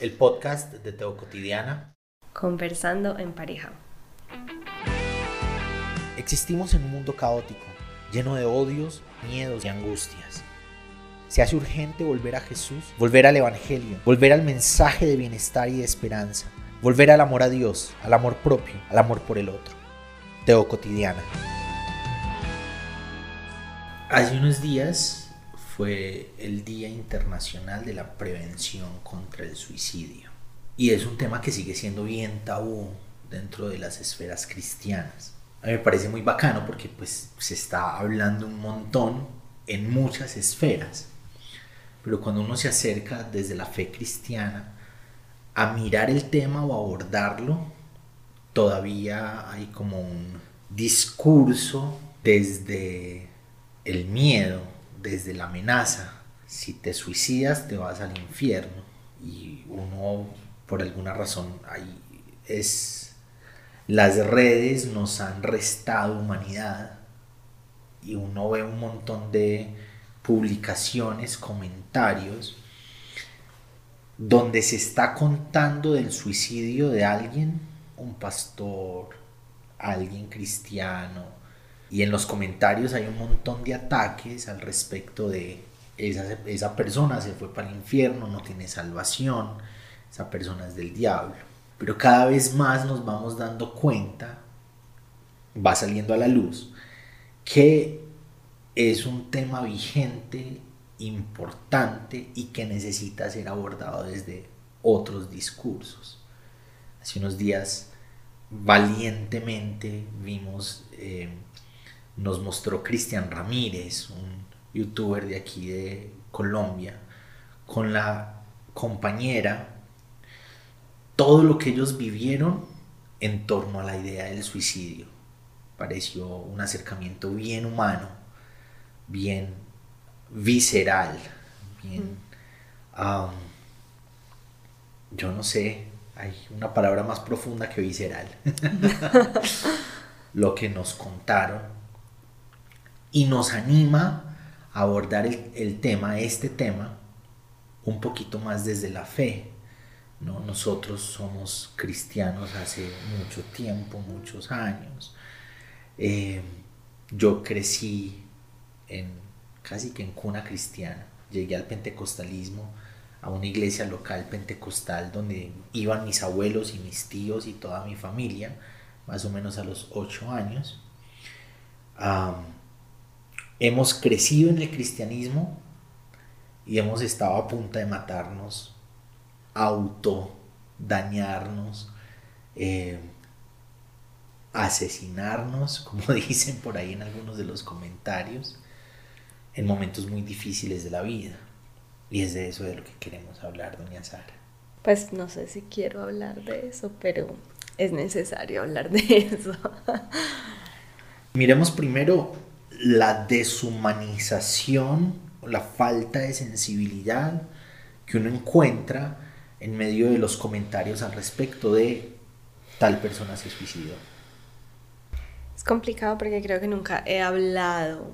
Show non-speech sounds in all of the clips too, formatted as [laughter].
el podcast de Teo Cotidiana. Conversando en pareja. Existimos en un mundo caótico, lleno de odios, miedos y angustias. Se hace urgente volver a Jesús, volver al Evangelio, volver al mensaje de bienestar y de esperanza, volver al amor a Dios, al amor propio, al amor por el otro. Teo Cotidiana. Hace unos días fue el Día Internacional de la Prevención contra el Suicidio. Y es un tema que sigue siendo bien tabú dentro de las esferas cristianas. A mí me parece muy bacano porque pues se está hablando un montón en muchas esferas. Pero cuando uno se acerca desde la fe cristiana a mirar el tema o abordarlo, todavía hay como un discurso desde el miedo, desde la amenaza. Si te suicidas te vas al infierno. Y uno, por alguna razón, ahí es... Las redes nos han restado humanidad. Y uno ve un montón de publicaciones, comentarios, donde se está contando del suicidio de alguien, un pastor, alguien cristiano, y en los comentarios hay un montón de ataques al respecto de esa, esa persona se fue para el infierno, no tiene salvación, esa persona es del diablo. Pero cada vez más nos vamos dando cuenta, va saliendo a la luz, que es un tema vigente, importante y que necesita ser abordado desde otros discursos. Hace unos días valientemente vimos eh, nos mostró Cristian Ramírez, un youtuber de aquí de Colombia, con la compañera, todo lo que ellos vivieron en torno a la idea del suicidio. Pareció un acercamiento bien humano, bien visceral, bien... yo no sé, hay una palabra más profunda que visceral. [laughs] [laughs] lo que nos contaron y nos anima a abordar el, tema, este tema, un poquito más desde la fe. ¿no? Nosotros somos cristianos hace mucho tiempo, muchos años. Eh, yo crecí en casi que en cuna cristiana. Llegué al pentecostalismo, a una iglesia local pentecostal donde iban mis abuelos y mis tíos y toda mi familia, más o menos a los ocho años hemos crecido en el cristianismo y hemos estado a punto de matarnos, auto dañarnos, eh, asesinarnos, como [laughs] dicen por ahí en algunos de los comentarios, en momentos muy difíciles de la vida. Y es de eso de lo que queremos hablar, doña Sara. Pues no sé si quiero hablar de eso, pero es necesario hablar de [laughs] eso. Miremos primero la deshumanización o la falta de sensibilidad que uno encuentra en medio de los comentarios al respecto de tal persona se suicidó. Es complicado porque creo que nunca he hablado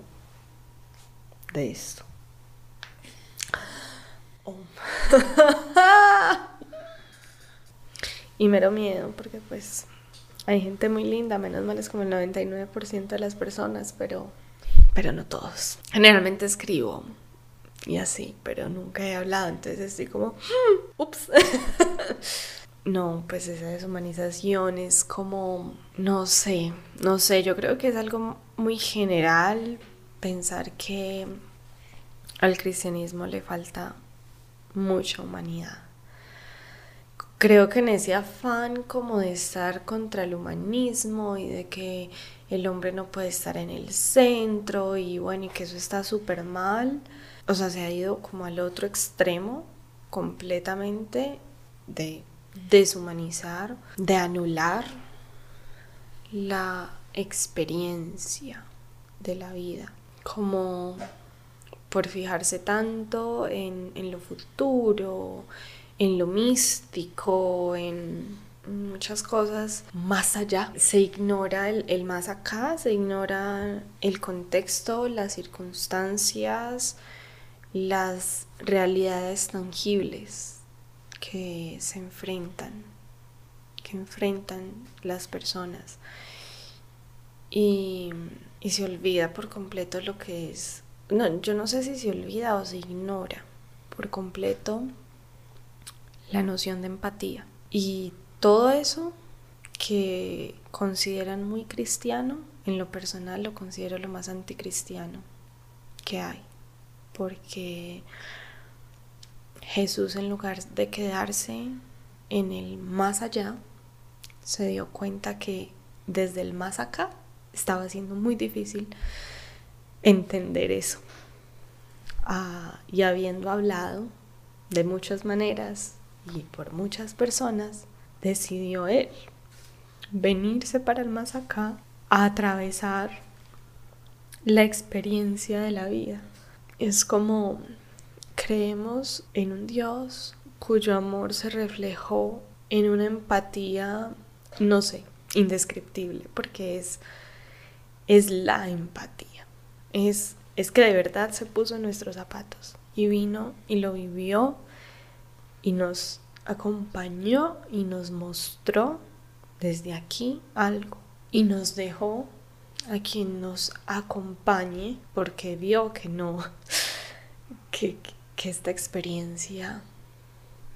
de esto. Oh. [laughs] y me da miedo porque pues hay gente muy linda, menos mal es como el 99% de las personas, pero pero no todos. Generalmente escribo y así, pero nunca he hablado, entonces estoy como, hmm, ups. [laughs] no, pues esa deshumanización es como, no sé, no sé, yo creo que es algo muy general pensar que al cristianismo le falta mucha humanidad. Creo que en ese afán como de estar contra el humanismo y de que el hombre no puede estar en el centro y bueno, y que eso está súper mal. O sea, se ha ido como al otro extremo completamente de deshumanizar, de anular la experiencia de la vida, como por fijarse tanto en, en lo futuro, en lo místico, en muchas cosas más allá. Se ignora el, más acá, se ignora el contexto, las circunstancias, las realidades tangibles que se enfrentan, que enfrentan las personas y, y se olvida por completo lo que es, no, yo no sé si se olvida o se ignora por completo la noción de empatía y todo eso que consideran muy cristiano, en lo personal lo considero lo más anticristiano que hay, porque Jesús en lugar de quedarse en el más allá, se dio cuenta que desde el más acá estaba siendo muy difícil entender eso. Ah, y habiendo hablado de muchas maneras y por muchas personas, decidió él venirse para el más acá a atravesar la experiencia de la vida. Es como creemos en un Dios cuyo amor se reflejó en una empatía, no sé, indescriptible, porque es, es la empatía. Es, es que de verdad se puso en nuestros zapatos y vino y lo vivió y nos acompañó y nos mostró desde aquí algo y nos dejó a quien nos acompañe porque vio que no, [laughs] que, que esta experiencia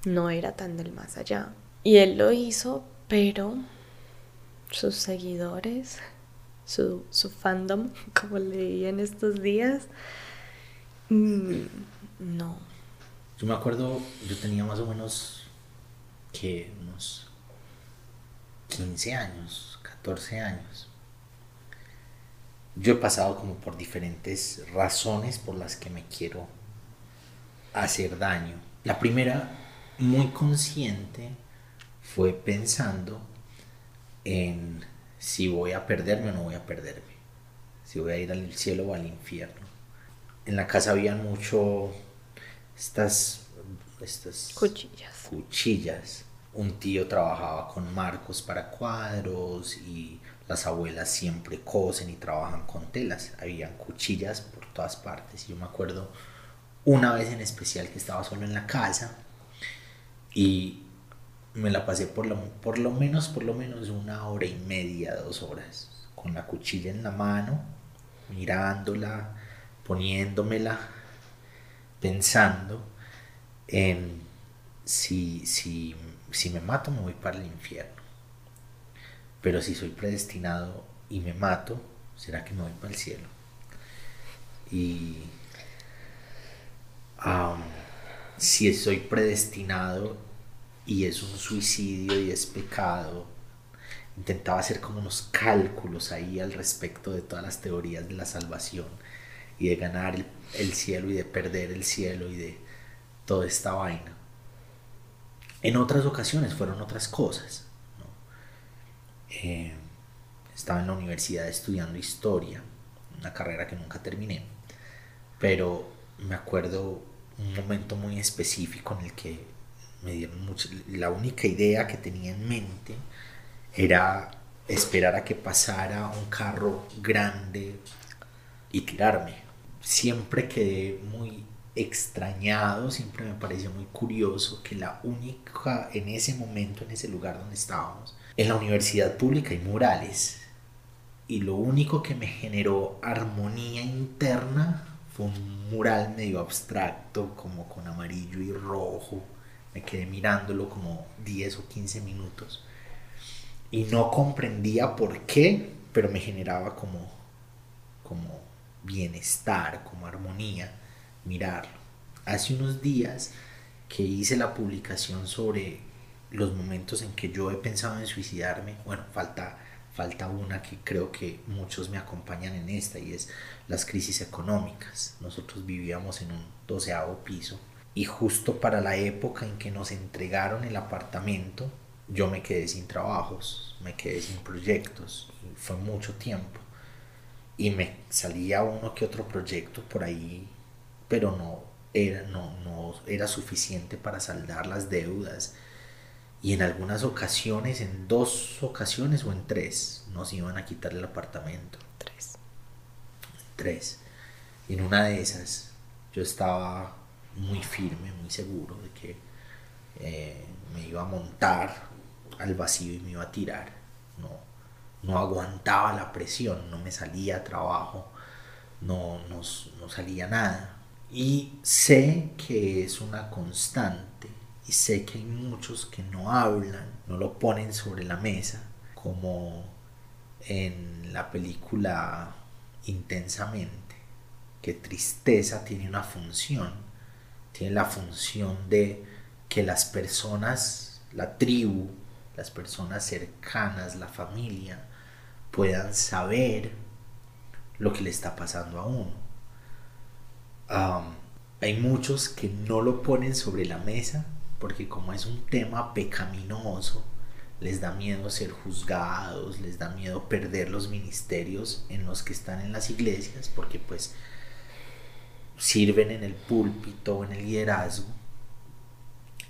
no era tan del más allá. Y él lo hizo, pero sus seguidores, su, su fandom, [laughs] como leí en estos días, mm, no. Yo me acuerdo, yo tenía más o menos que unos 15 años, 14 años. Yo he pasado como por diferentes razones por las que me quiero hacer daño. La primera, muy consciente, fue pensando en si voy a perderme o no voy a perderme, si voy a ir al cielo o al infierno. En la casa habían mucho estas, estas cuchillas. Cuchillas. Un tío trabajaba con marcos para cuadros y las abuelas siempre cosen y trabajan con telas. Habían cuchillas por todas partes. Yo me acuerdo una vez en especial que estaba solo en la casa y me la pasé por lo, por lo menos, por lo menos una hora y media, dos horas, con la cuchilla en la mano, mirándola, poniéndomela, pensando en si, si, si me mato me voy para el infierno. Pero si soy predestinado y me mato, ¿será que me voy para el cielo? Y si soy predestinado y es un suicidio y es pecado, intentaba hacer como unos cálculos ahí al respecto de todas las teorías de la salvación y de ganar el, cielo y de perder el cielo y de toda esta vaina. En otras ocasiones fueron otras cosas. Eh, estaba en la universidad estudiando historia, una carrera que nunca terminé, pero me acuerdo un momento muy específico en el que me dieron mucho, la única idea que tenía en mente era esperar a que pasara un carro grande y tirarme. Siempre quedé muy extrañado, siempre me pareció muy curioso que la única, en ese momento, en ese lugar donde estábamos, en la universidad pública hay murales. Y lo único que me generó armonía interna fue un mural medio abstracto, como con amarillo y rojo. Me quedé mirándolo como 10 o 15 minutos. Y no comprendía por qué, pero me generaba como, como bienestar, como armonía mirarlo. Hace unos días que hice la publicación sobre los momentos en que yo he pensado en suicidarme, bueno, falta falta una que creo que muchos me acompañan en esta y es las crisis económicas. Nosotros vivíamos en un doceavo piso y justo para la época en que nos entregaron el apartamento yo me quedé sin trabajos, me quedé sin proyectos, fue mucho tiempo y me salía uno que otro proyecto por ahí, pero no era, no, no era suficiente para saldar las deudas y en algunas ocasiones, en dos ocasiones o en tres, nos iban a quitar el apartamento. Tres. Tres. Y en una de esas yo estaba muy firme, muy seguro de que eh, me iba a montar al vacío y me iba a tirar. No, no aguantaba la presión, no me salía a trabajo, no, no, no salía nada. Y sé que es una constante y sé que hay muchos que no hablan, no lo ponen sobre la mesa, como en la película Intensamente, que tristeza tiene una función, tiene la función de que las personas, la tribu, las personas cercanas, la familia, puedan saber lo que le está pasando a uno. Hay muchos que no lo ponen sobre la mesa porque como es un tema pecaminoso, les da miedo ser juzgados, les da miedo perder los ministerios en los que están en las iglesias, porque pues sirven en el púlpito, en el liderazgo,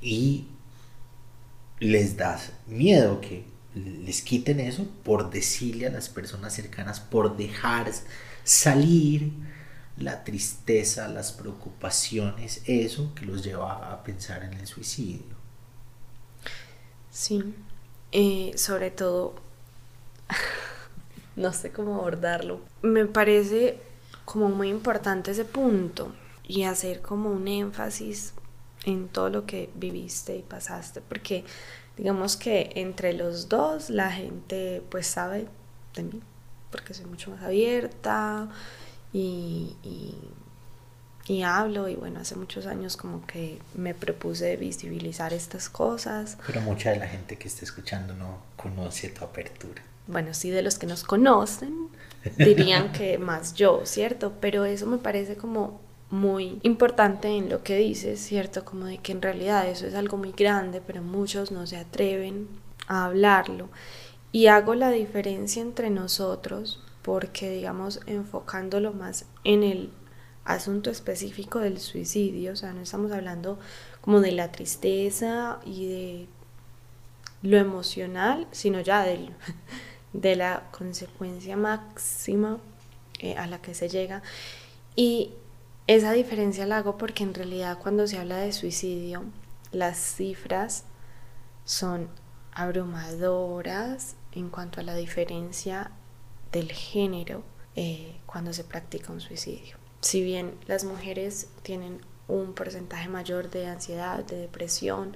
y les da miedo que les quiten eso por decirle a las personas cercanas, por dejar salir la tristeza, las preocupaciones, eso que los lleva a pensar en el suicidio. Sí, eh, sobre todo, [laughs] no sé cómo abordarlo. Me parece como muy importante ese punto y hacer como un énfasis en todo lo que viviste y pasaste, porque digamos que entre los dos la gente pues sabe de mí, porque soy mucho más abierta, y, y, hablo y bueno, hace muchos años como que me propuse visibilizar estas cosas. Pero mucha de la gente que está escuchando no conoce tu apertura. Bueno, sí, de los que nos conocen dirían que [laughs] más yo, ¿cierto? Pero eso me parece como muy importante en lo que dices, ¿cierto? Como de que en realidad eso es algo muy grande, pero muchos no se atreven a hablarlo. Y hago la diferencia entre nosotros porque digamos enfocándolo más en el asunto específico del suicidio, o sea, no estamos hablando como de la tristeza y de lo emocional, sino ya [laughs] de la consecuencia máxima eh, a la que se llega. Y esa diferencia la hago porque en realidad cuando se habla de suicidio, las cifras son abrumadoras en cuanto a la diferencia del género eh, cuando se practica un suicidio. Si bien las mujeres tienen un porcentaje mayor de ansiedad, de depresión,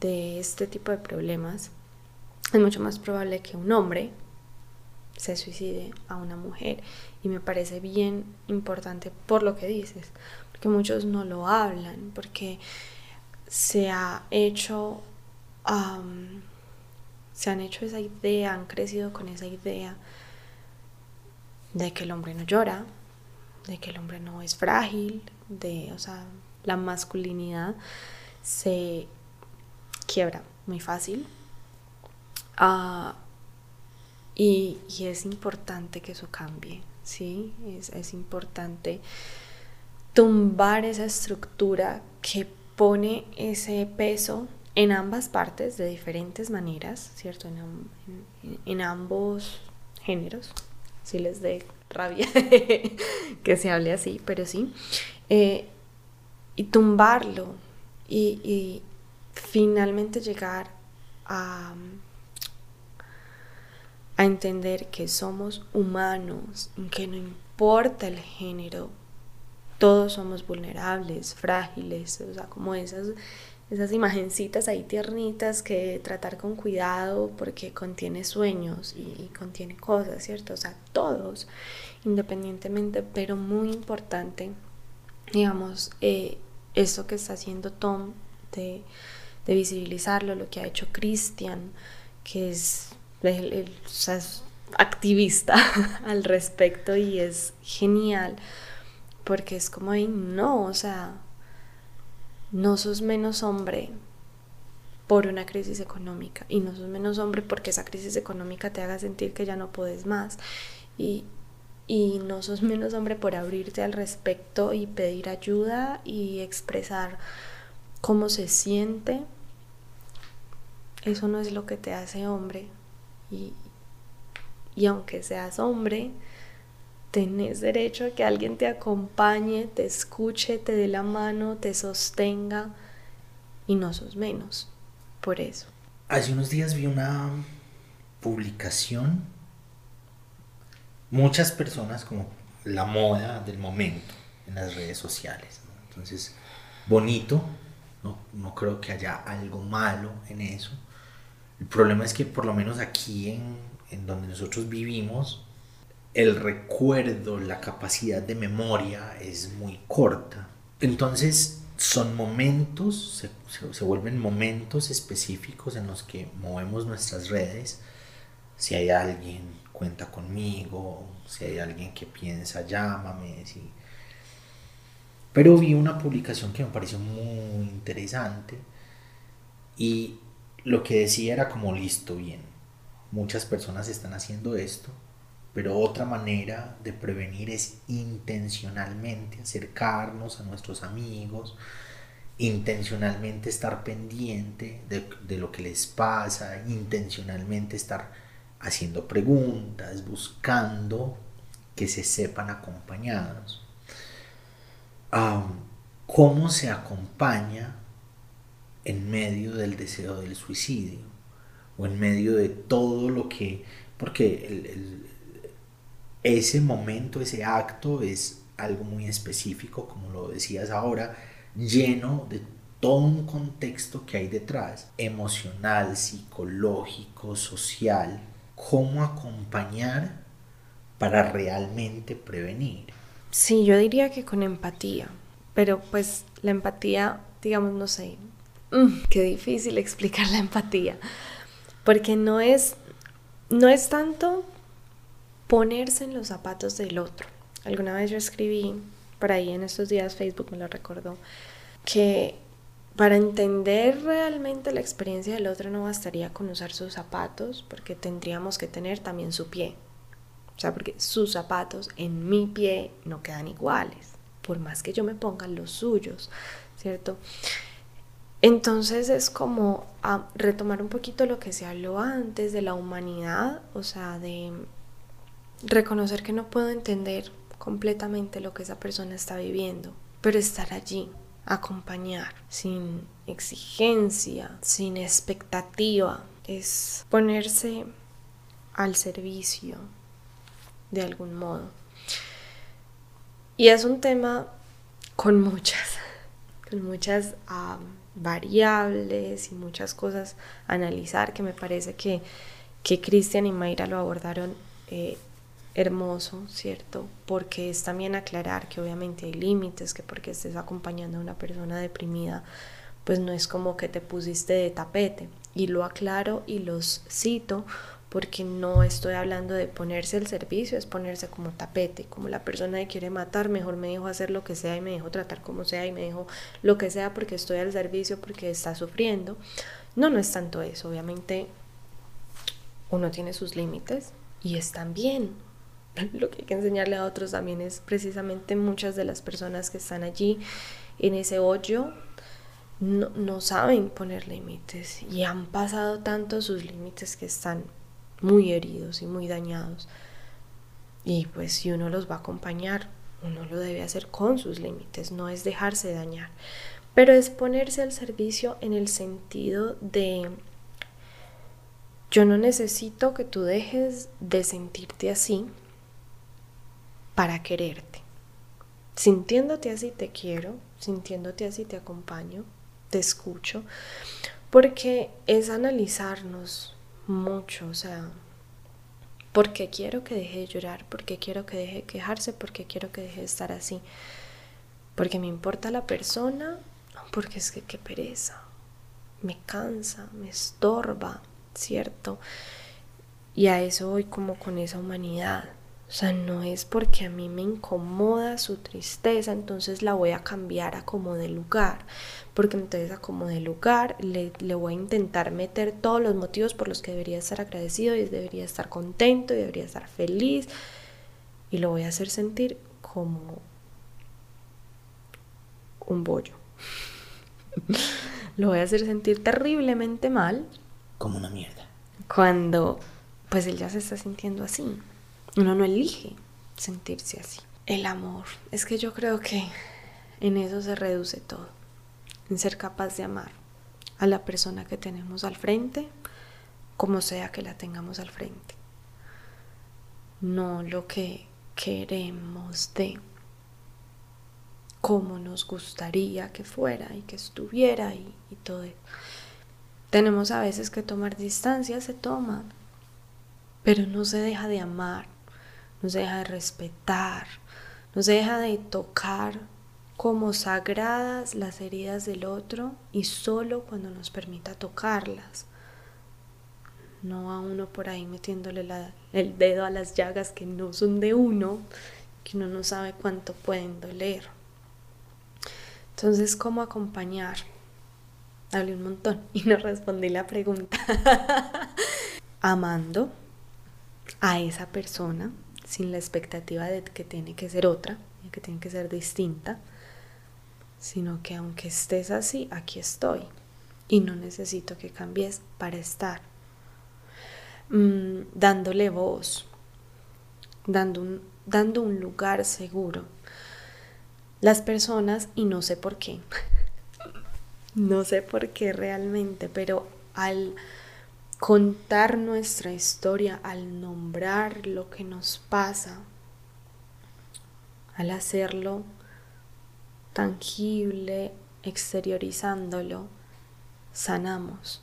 de este tipo de problemas, es mucho más probable que un hombre se suicide a una mujer. Y me parece bien importante por lo que dices, porque muchos no lo hablan, porque se ha hecho, se han hecho esa idea, han crecido con esa idea de que el hombre no llora, de que el hombre no es frágil, de, o sea, la masculinidad se quiebra muy fácil. Ah, y, es importante que eso cambie, ¿sí? Es, es importante tumbar esa estructura que pone ese peso en ambas partes de diferentes maneras, ¿cierto? en ambos géneros, si les dé rabia [laughs] que se hable así, pero sí. Eh, y tumbarlo y, finalmente llegar a, a entender que somos humanos, que no importa el género, todos somos vulnerables, frágiles, o sea, como esas esas imagencitas ahí tiernitas que tratar con cuidado porque contiene sueños y, contiene cosas, ¿cierto? O sea, todos, independientemente, pero muy importante, digamos, eh, eso que está haciendo Tom de, visibilizarlo, lo que ha hecho Christian, que es, es activista [laughs] al respecto y es genial, porque es como, no, o sea, no sos menos hombre por una crisis económica y no sos menos hombre porque esa crisis económica te haga sentir que ya no puedes más y, y no sos menos hombre por abrirte al respecto y pedir ayuda y expresar cómo se siente. Eso no es lo que te hace hombre y, y aunque seas hombre tenés derecho a que alguien te acompañe, te escuche, te dé la mano, te sostenga y no sos menos por eso. Hace unos días vi una publicación, muchas personas como la moda del momento en las redes sociales. Entonces, bonito, no, no, creo que haya algo malo en eso. El problema es que por lo menos aquí en, en donde nosotros vivimos, el recuerdo, la capacidad de memoria es muy corta. Entonces, son momentos, se, vuelven momentos específicos en los que movemos nuestras redes. Si hay alguien, cuenta conmigo. Si hay alguien que piensa, llámame. Si... Pero vi una publicación que me pareció muy interesante y lo que decía era como listo, bien. Muchas personas están haciendo esto, pero otra manera de prevenir es intencionalmente acercarnos a nuestros amigos, intencionalmente estar pendiente de, lo que les pasa, intencionalmente estar haciendo preguntas, buscando que se sepan acompañados. ¿Cómo se acompaña en medio del deseo del suicidio? O en medio de todo lo que... Porque el, ese momento, ese acto es algo muy específico, como lo decías ahora, lleno de todo un contexto que hay detrás, emocional, psicológico, social, cómo acompañar para realmente prevenir. Sí, yo diría que con empatía, pero pues la empatía, digamos, no sé, mm, qué difícil [laughs] explicar la empatía, porque no es, no es tanto ponerse en los zapatos del otro. Alguna vez yo escribí por ahí en estos días, Facebook me lo recordó, que para entender realmente la experiencia del otro no bastaría con usar sus zapatos, porque tendríamos que tener también su pie. O sea, porque sus zapatos en mi pie no quedan iguales, por más que yo me ponga los suyos, ¿cierto? Entonces es como a retomar un poquito lo que se habló antes de la humanidad, o sea, de reconocer que no puedo entender completamente lo que esa persona está viviendo, pero estar allí, acompañar, sin exigencia, sin expectativa, es ponerse al servicio de algún modo. Y es un tema con muchas, [laughs] con muchas variables y muchas cosas a analizar que me parece que, que Cristian y Mayra lo abordaron eh, hermoso, ¿cierto? Porque es también aclarar que obviamente hay límites, que porque estés acompañando a una persona deprimida, pues no es como que te pusiste de tapete. Y lo aclaro y los cito porque no estoy hablando de ponerse al servicio, es ponerse como tapete, como la persona que quiere matar, mejor me dijo hacer lo que sea y me dijo tratar como sea y me dijo lo que sea porque estoy al servicio, porque está sufriendo. No, no es tanto eso, obviamente uno tiene sus límites y están bien, [laughs] lo que hay que enseñarle a otros también es precisamente muchas de las personas que están allí en ese hoyo no, no saben poner límites y han pasado tanto sus límites que están muy heridos y muy dañados. Y pues si uno los va a acompañar, uno lo debe hacer con sus límites, no es dejarse dañar, pero es ponerse al servicio en el sentido de yo no necesito que tú dejes de sentirte así, para quererte. Sintiéndote así te quiero, sintiéndote así te acompaño, te escucho, porque es analizarnos mucho, o sea, ¿por qué quiero que deje de llorar? ¿Por qué quiero que deje de quejarse? ¿Por qué quiero que deje de estar así? ¿Porque me importa la persona? Porque es que qué pereza, me cansa, me estorba, ¿cierto? Y a eso voy como con esa humanidad, o sea, no es porque a mí me incomoda su tristeza, entonces la voy a cambiar a como de lugar. Porque entonces a como de lugar le, le, voy a intentar meter todos los motivos por los que debería estar agradecido y debería estar contento y debería estar feliz. Y lo voy a hacer sentir como un bollo. [laughs] lo voy a hacer sentir terriblemente mal. Como una mierda. Cuando pues él ya se está sintiendo así. Uno no elige sentirse así. El amor. Es que yo creo que en eso se reduce todo. En ser capaz de amar. a la persona que tenemos al frente, como sea que la tengamos al frente. No lo que queremos de cómo nos gustaría que fuera y que estuviera y, y todo. Tenemos a veces que tomar distancia, se toma, pero no se deja de amar, no se deja de respetar, no se deja de tocar como sagradas las heridas del otro y solo cuando nos permita tocarlas. No a uno por ahí metiéndole el dedo a las llagas que no son de uno, que uno no sabe cuánto pueden doler. Entonces, ¿cómo acompañar? Hablé un montón y no respondí la pregunta. [laughs] Amando a esa persona sin la expectativa de que tiene que ser otra, que tiene que ser distinta, sino que aunque estés así, aquí estoy y no necesito que cambies para estar. Mm, dándole voz, dando un, dando un lugar seguro. Las personas, y no sé por qué, [laughs] no sé por qué realmente, pero al contar nuestra historia, al nombrar lo que nos pasa, al hacerlo tangible, exteriorizándolo, sanamos.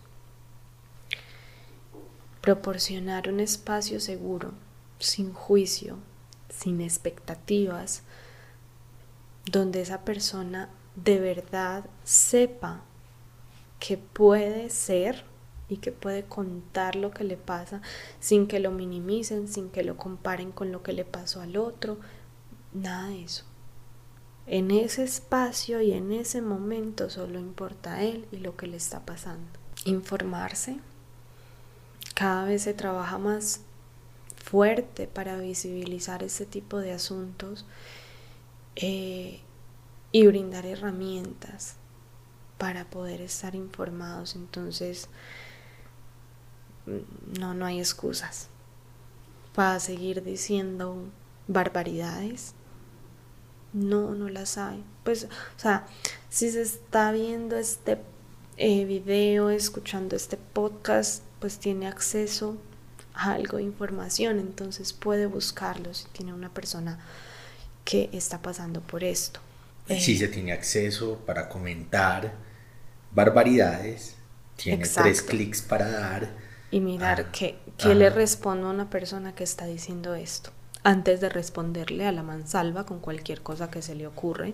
Proporcionar un espacio seguro, sin juicio, sin expectativas, donde esa persona de verdad sepa que puede ser y que puede contar lo que le pasa sin que lo minimicen, sin que lo comparen con lo que le pasó al otro, nada de eso. En ese espacio y en ese momento solo importa él y lo que le está pasando. Informarse. Cada vez se trabaja más fuerte para visibilizar ese tipo de asuntos eh, y brindar herramientas para poder estar informados. Entonces, no, no hay excusas para seguir diciendo barbaridades no, no las hay. Pues, o sea, si se está viendo este eh, video, escuchando este podcast, pues tiene acceso a algo de información, entonces puede buscarlo si tiene una persona que está pasando por esto. si se tiene acceso para comentar barbaridades, tiene tres clics para dar. Y mirar qué, qué le respondo a una persona que está diciendo esto antes de responderle a la mansalva con cualquier cosa que se le ocurre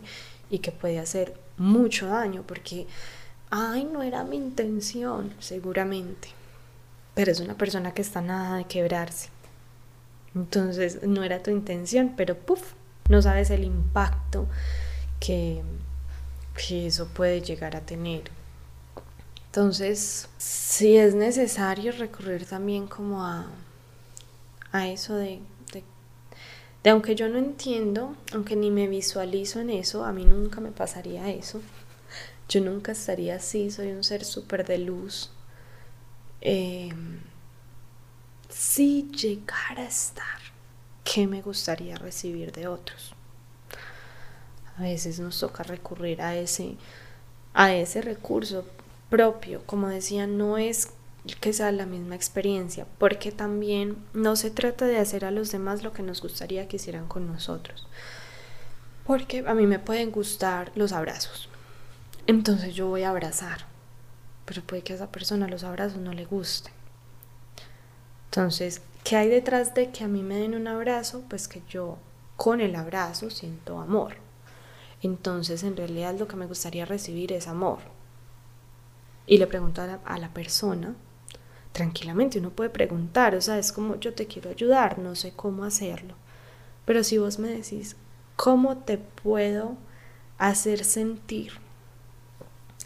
y que puede hacer mucho daño porque, ay, no era mi intención, seguramente, pero es una persona que está nada de quebrarse. Entonces, no era tu intención, pero puff, no sabes el impacto que, que eso puede llegar a tener. Entonces, si es necesario recurrir también como a, a eso de de aunque yo no entiendo, aunque ni me visualizo en eso, a mí nunca me pasaría eso. Yo nunca estaría así, soy un ser súper de luz. Eh, si llegara a estar, ¿qué me gustaría recibir de otros? A veces nos toca recurrir a ese, a ese recurso propio. Como decía, no es que sea la misma experiencia, porque también no se trata de hacer a los demás lo que nos gustaría que hicieran con nosotros. Porque a mí me pueden gustar los abrazos. Entonces yo voy a abrazar. Pero puede que a esa persona los abrazos no le gusten. Entonces, ¿qué hay detrás de que a mí me den un abrazo? Pues que yo con el abrazo siento amor. Entonces, en realidad lo que me gustaría recibir es amor. Y le pregunto a la, a la persona tranquilamente uno puede preguntar, o sea, es como yo te quiero ayudar, no sé cómo hacerlo. Pero si vos me decís, ¿cómo te puedo hacer sentir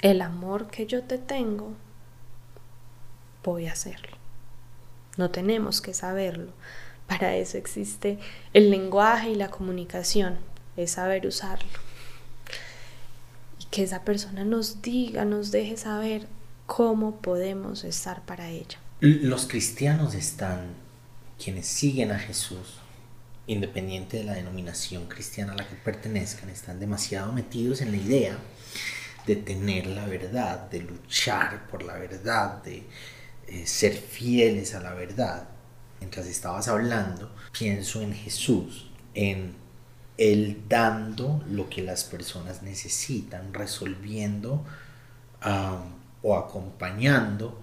el amor que yo te tengo? Voy a hacerlo. No tenemos que saberlo. Para eso existe el lenguaje y la comunicación, es saber usarlo. Que esa persona nos diga, nos deje saber cómo podemos estar para ella. Los cristianos están, quienes siguen a Jesús, independiente de la denominación cristiana a la que pertenezcan, están demasiado metidos en la idea de tener la verdad, de luchar por la verdad, de eh, ser fieles a la verdad. Mientras estabas hablando, pienso en Jesús, en Él dando lo que las personas necesitan, resolviendo o acompañando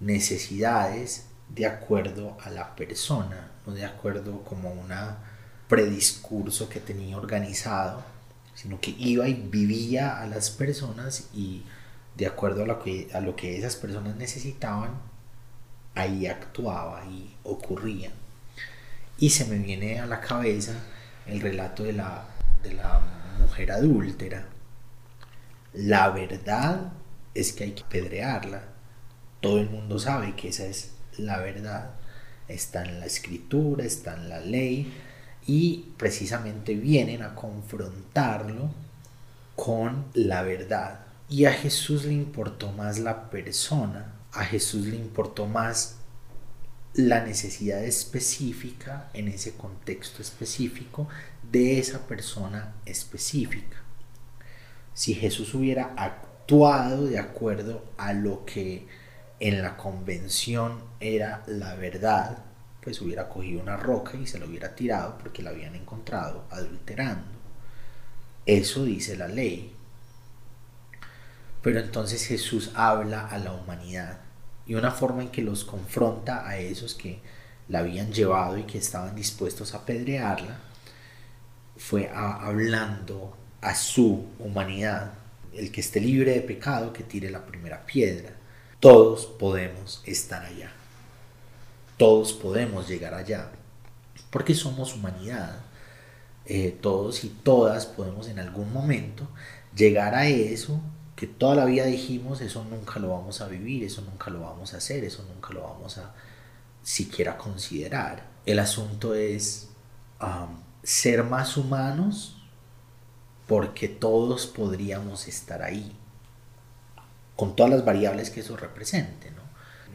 necesidades de acuerdo a la persona, no de acuerdo como una prediscurso que tenía organizado, sino que iba y vivía a las personas y de acuerdo a lo que, a lo que esas personas necesitaban, ahí actuaba y ocurría. Y se me viene a la cabeza el relato de la, de la mujer adúltera. La verdad es que hay que pedrearla. Todo el mundo sabe que esa es la verdad. Está en la escritura, está en la ley y precisamente vienen a confrontarlo con la verdad. Y a Jesús le importó más la persona, a Jesús le importó más la necesidad específica en ese contexto específico de esa persona específica. Si Jesús hubiera actuado de acuerdo a lo que en la convención era la verdad, pues hubiera cogido una roca y se la hubiera tirado porque la habían encontrado adulterando. Eso dice la ley. Pero entonces Jesús habla a la humanidad y una forma en que los confronta a esos que la habían llevado y que estaban dispuestos a apedrearla fue hablando a su humanidad. El que esté libre de pecado, que tire la primera piedra. Todos podemos estar allá. Todos podemos llegar allá. Porque somos humanidad. Eh, todos y todas podemos en algún momento llegar a eso que toda la vida dijimos, eso nunca lo vamos a vivir, eso nunca lo vamos a hacer, eso nunca lo vamos a siquiera considerar. El asunto es ser más humanos porque todos podríamos estar ahí, con todas las variables que eso represente. ¿no?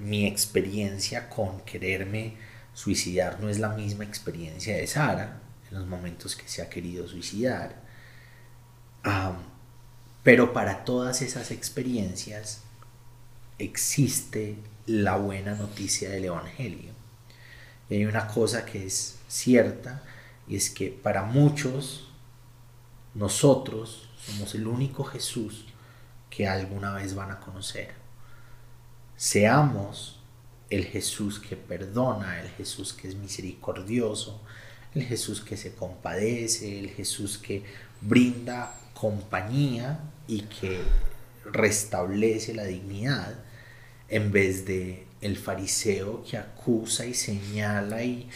Mi experiencia con quererme suicidar no es la misma experiencia de Sara en los momentos que se ha querido suicidar. Pero para todas esas experiencias existe la buena noticia del Evangelio. Y hay una cosa que es cierta y es que para muchos nosotros somos el único Jesús que alguna vez van a conocer. Seamos el Jesús que perdona, el Jesús que es misericordioso, el Jesús que se compadece, el Jesús que brinda compañía y que restablece la dignidad en vez de el fariseo que acusa y señala y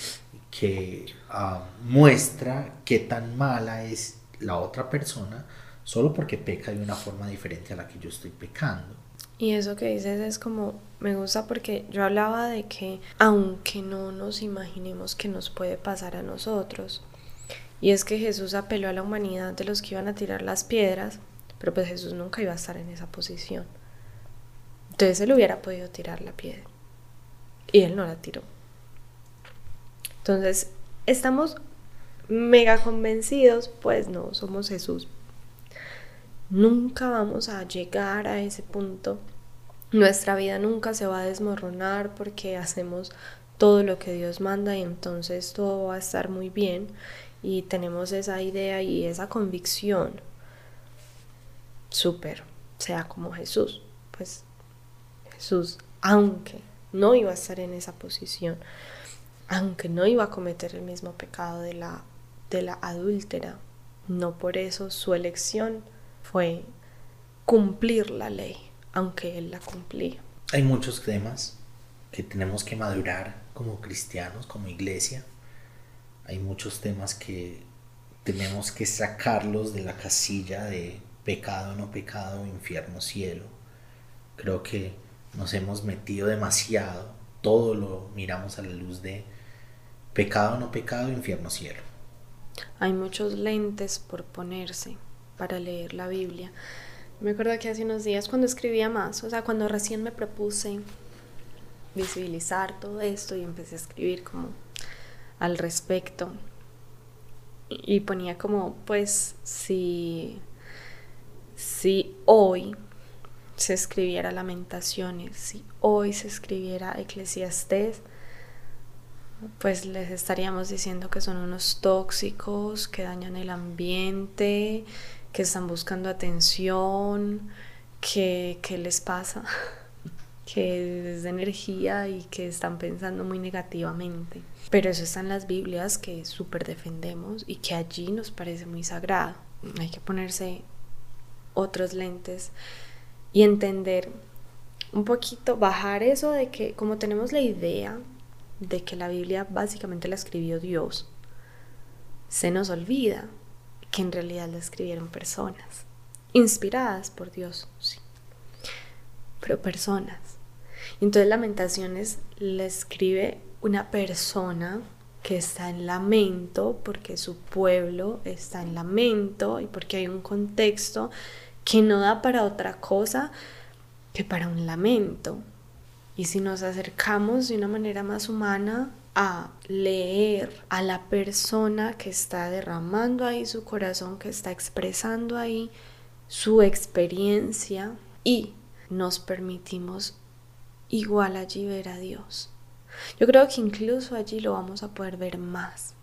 que ah, muestra qué tan mala es la otra persona solo porque peca de una forma diferente a la que yo estoy pecando. Y eso que dices es como, me gusta porque yo hablaba de que aunque no nos imaginemos que nos puede pasar a nosotros, y es que Jesús apeló a la humanidad de los que iban a tirar las piedras, pero pues Jesús nunca iba a estar en esa posición. Entonces él hubiera podido tirar la piedra. Y él no la tiró. Entonces, estamos mega convencidos, pues no somos Jesús. Nunca vamos a llegar a ese punto. Nuestra vida nunca se va a desmoronar porque hacemos todo lo que Dios manda y entonces todo va a estar muy bien y tenemos esa idea y esa convicción. Súper, sea como Jesús. Pues Jesús, aunque no iba a estar en esa posición, aunque no iba a cometer el mismo pecado de la de la adúltera. No por eso su elección fue cumplir la ley, aunque él la cumplía. Hay muchos temas que tenemos que madurar como cristianos, como iglesia. Hay muchos temas que tenemos que sacarlos de la casilla de pecado, no pecado, infierno, cielo. Creo que nos hemos metido demasiado, todo lo miramos a la luz de pecado, no pecado, infierno, cielo. Hay muchos lentes por ponerse para leer la Biblia. Me acuerdo que hace unos días cuando escribía más, o sea, cuando recién me propuse visibilizar todo esto y empecé a escribir como al respecto y ponía como pues si si hoy se escribiera Lamentaciones, si hoy se escribiera Eclesiastés, pues les estaríamos diciendo que son unos tóxicos, que dañan el ambiente, que están buscando atención, que, les pasa, [laughs] que es de energía y que están pensando muy negativamente. Pero eso está en las Biblias que súper defendemos y que allí nos parece muy sagrado. Hay que ponerse otros lentes y entender un poquito, bajar eso de que como tenemos la idea de que la Biblia básicamente la escribió Dios, se nos olvida que en realidad la escribieron personas, inspiradas por Dios, sí, pero personas. Entonces Lamentaciones la escribe una persona que está en lamento porque su pueblo está en lamento y porque hay un contexto que no da para otra cosa que para un lamento. Y si nos acercamos de una manera más humana a leer a la persona que está derramando ahí su corazón, que está expresando ahí su experiencia y nos permitimos igual allí ver a Dios. Yo creo que incluso allí lo vamos a poder ver más.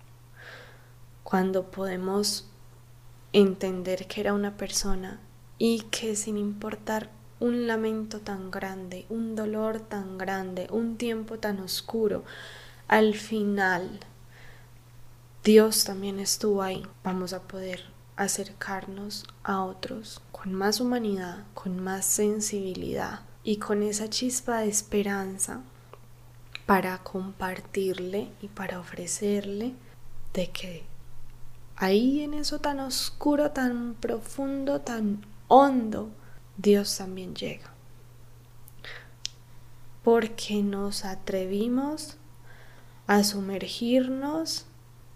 Cuando podemos entender que era una persona y que sin importar un lamento tan grande, un dolor tan grande, un tiempo tan oscuro, al final Dios también estuvo ahí. Vamos a poder acercarnos a otros con más humanidad, con más sensibilidad y con esa chispa de esperanza para compartirle y para ofrecerle de que ahí en eso tan oscuro, tan profundo, tan hondo, Dios también llega. Porque nos atrevimos a sumergirnos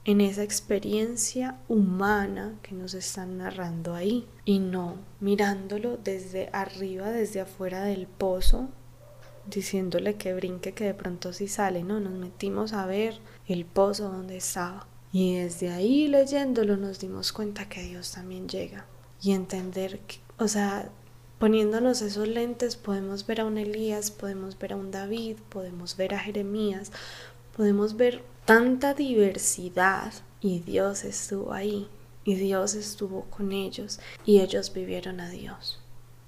en esa experiencia humana que nos están narrando ahí y no mirándolo desde arriba, desde afuera del pozo, diciéndole que brinque, que de pronto sí sale, no, nos metimos a ver el pozo donde estaba. Y desde ahí leyéndolo nos dimos cuenta que Dios también llega. Y entender que o sea, poniéndonos esos lentes podemos ver a un Elías, podemos ver a un David, podemos ver a Jeremías, podemos ver tanta diversidad y Dios estuvo ahí y Dios estuvo con ellos y ellos vivieron a Dios.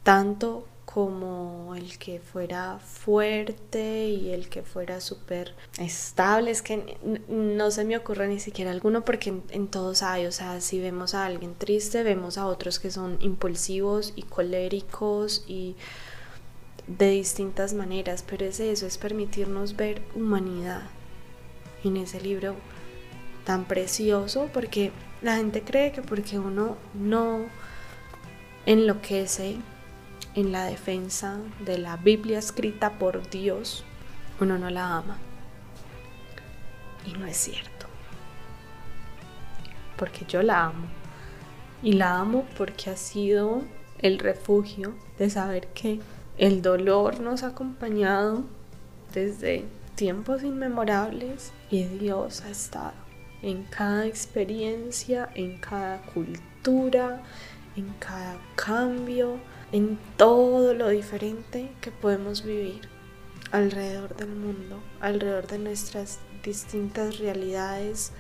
Tanto como el que fuera fuerte y el que fuera súper estable. Es que no se me ocurre ni siquiera alguno porque en, todos hay, o sea, si vemos a alguien triste, vemos a otros que son impulsivos y coléricos y de distintas maneras, pero es eso, es permitirnos ver humanidad en ese libro tan precioso porque la gente cree que porque uno no enloquece en la defensa de la Biblia escrita por Dios, uno no la ama. Y no es cierto. Porque yo la amo. Y la amo porque ha sido el refugio de saber que el dolor nos ha acompañado desde tiempos inmemorables y Dios ha estado en cada experiencia, en cada cultura, en cada cambio, en todo lo diferente que podemos vivir alrededor del mundo, alrededor de nuestras distintas realidades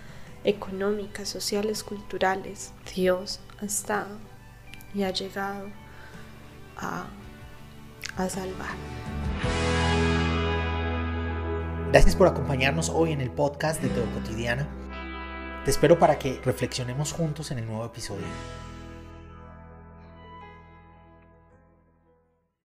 económicas, sociales, culturales. Dios ha estado y ha llegado a, a salvar. Gracias por acompañarnos hoy en el podcast de Todo Cotidiana. Te espero para que reflexionemos juntos en el nuevo episodio.